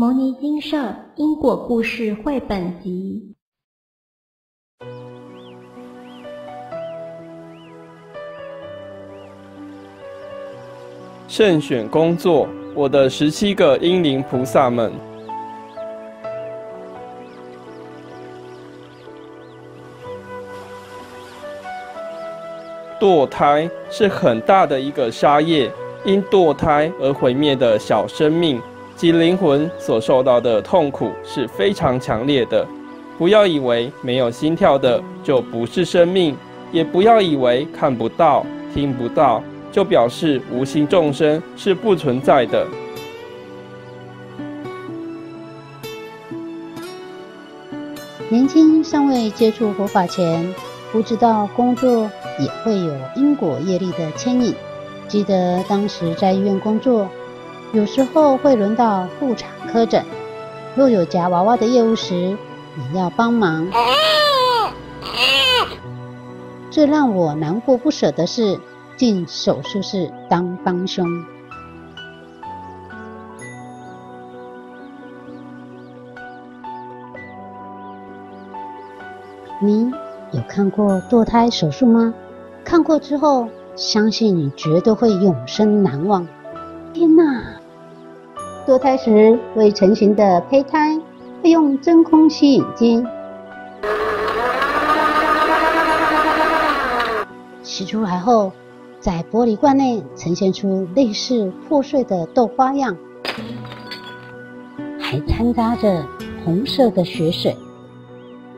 牟尼精舍因果故事绘本集。慎选工作，我的十七个英灵菩萨们。堕胎是很大的一个杀业，因堕胎而毁灭的小生命。及灵魂所受到的痛苦是非常强烈的。不要以为没有心跳的就不是生命，也不要以为看不到、听不到就表示无心众生是不存在的。年轻尚未接触佛法前，不知道工作也会有因果业力的牵引。记得当时在医院工作。有时候会轮到妇产科诊，若有夹娃娃的业务时，也要帮忙。最让我难过不舍的是进手术室当帮凶。你有看过堕胎手术吗？看过之后，相信你绝对会永生难忘。堕胎时未成型的胚胎会用真空吸引机吸出来后，在玻璃罐内呈现出类似破碎的豆花样，还掺杂着红色的血水。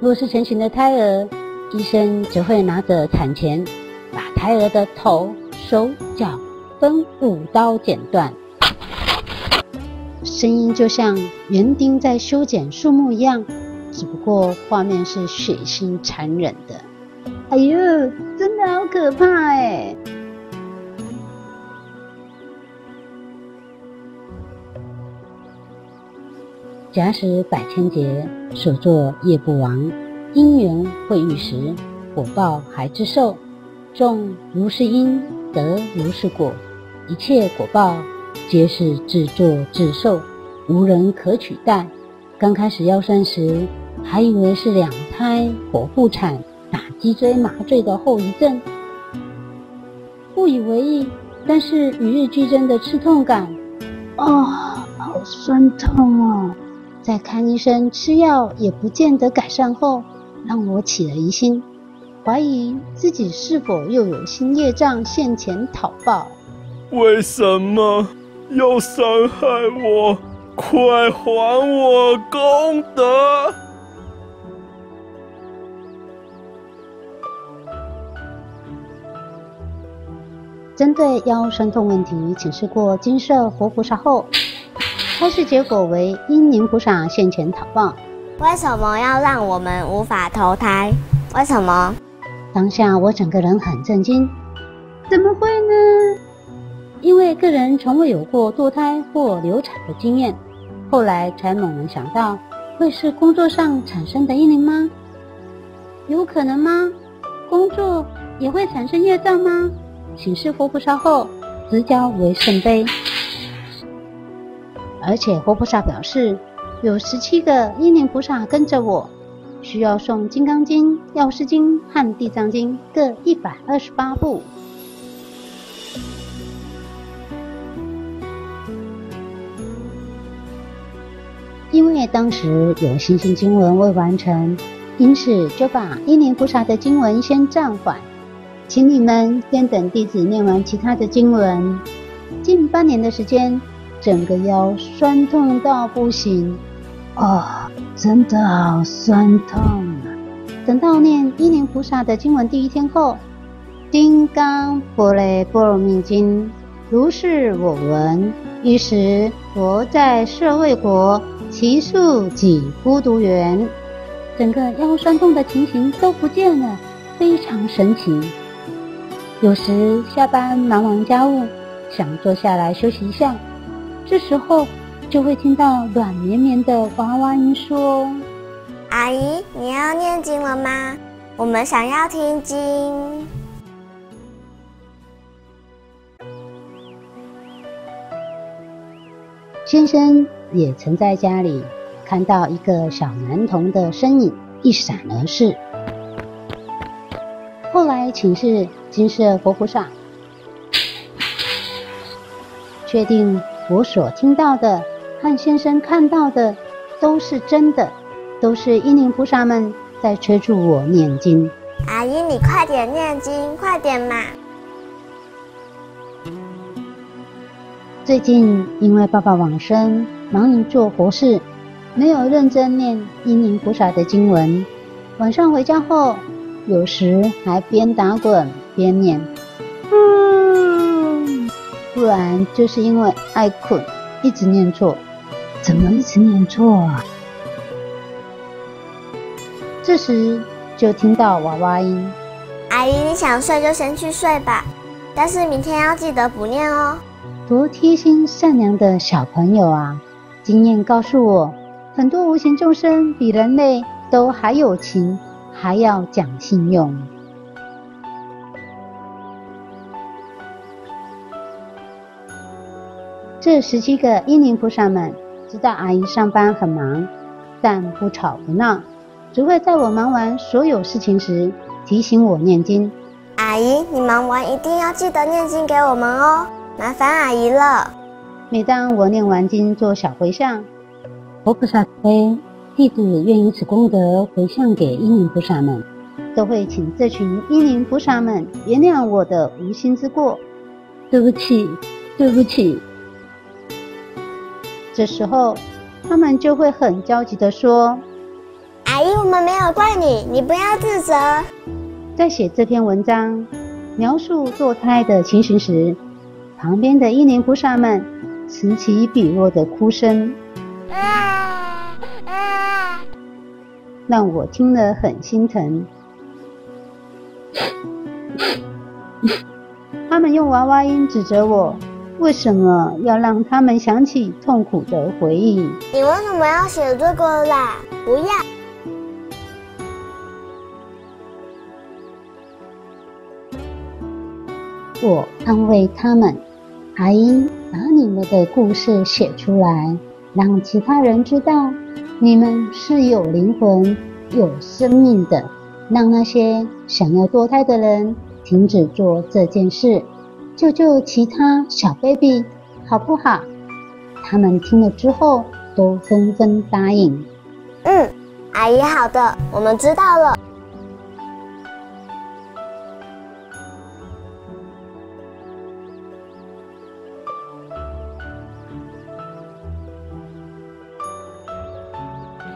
若是成型的胎儿，医生则会拿着产钳，把胎儿的头、手、脚分五刀剪断。声音就像园丁在修剪树木一样，只不过画面是血腥残忍的。哎呦，真的好可怕哎！假使百千劫所作业不亡，因缘会遇时，果报还自受。种如是因，得如是果，一切果报皆是自作自受。无人可取代。刚开始腰酸时，还以为是两胎剖腹产打脊椎麻醉的后遗症，不以为意。但是与日俱增的刺痛感，啊、哦，好酸痛哦！在看医生吃药也不见得改善后，让我起了疑心，怀疑自己是否又有新业障现前讨报。为什么要伤害我？快还我功德！针对腰酸痛问题，请示过金色活菩萨后，开示结果为因灵菩萨现前讨报。为什么要让我们无法投胎？为什么？当下我整个人很震惊，怎么会呢？因为个人从未有过堕胎或流产的经验。后来才猛然想到，会是工作上产生的因灵吗？有可能吗？工作也会产生业障吗？请示活菩萨后，直交为圣杯。而且活菩萨表示，有十七个因灵菩萨跟着我，需要诵《金刚经》《药师经》和《地藏经》各一百二十八部。因为当时有新兴经文未完成，因此就把因灵菩萨的经文先暂缓，请你们先等弟子念完其他的经文。近半年的时间，整个腰酸痛到不行，哦，真的好酸痛啊！等到念因灵菩萨的经文第一天后，《金刚般若波罗蜜经》如是我闻，一时佛在舍卫国。其树给孤独园，整个腰酸痛的情形都不见了，非常神奇。有时下班忙完家务，想坐下来休息一下，这时候就会听到软绵绵的娃娃音说：“阿姨，你要念经了吗？我们想要听经。”先生也曾在家里看到一个小男童的身影一闪而逝。后来请示金色活菩萨，确定我所听到的和先生看到的都是真的，都是英灵菩萨们在催促我念经。阿姨，你快点念经，快点嘛！最近因为爸爸往生，忙于做佛事，没有认真念英灵菩萨的经文。晚上回家后，有时还边打滚边念，嗯，不然就是因为爱困，一直念错。怎么一直念错啊？这时就听到娃娃音：“阿姨，你想睡就先去睡吧，但是明天要记得补念哦。”多贴心善良的小朋友啊！经验告诉我，很多无形众生比人类都还有情，还要讲信用。这十七个英灵菩萨们知道阿姨上班很忙，但不吵不闹，只会在我忙完所有事情时提醒我念经。阿姨，你忙完一定要记得念经给我们哦。麻烦阿姨了。每当我念完经做小回向，佛菩萨慈悲，弟子愿以此功德回向给英灵菩萨们，都会请这群英灵菩萨们原谅我的无心之过。对不起，对不起。这时候，他们就会很焦急地说：“阿姨，我们没有怪你，你不要自责。”在写这篇文章描述堕胎的情形时，旁边的英灵菩萨们此起彼落的哭声，让我听了很心疼。他们用娃娃音指责我，为什么要让他们想起痛苦的回忆？你为什么要写这个啦？不要！我安慰他们。阿姨，把你们的故事写出来，让其他人知道你们是有灵魂、有生命的，让那些想要堕胎的人停止做这件事，救救其他小 baby，好不好？他们听了之后都纷纷答应。嗯，阿姨，好的，我们知道了。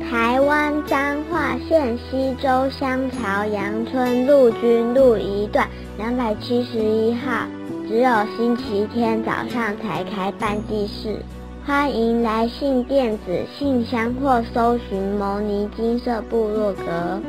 台湾彰化县溪州乡朝阳村陆军路一段两百七十一号，只有星期天早上才开办祭事，欢迎来信电子信箱或搜寻牟尼金色部落格。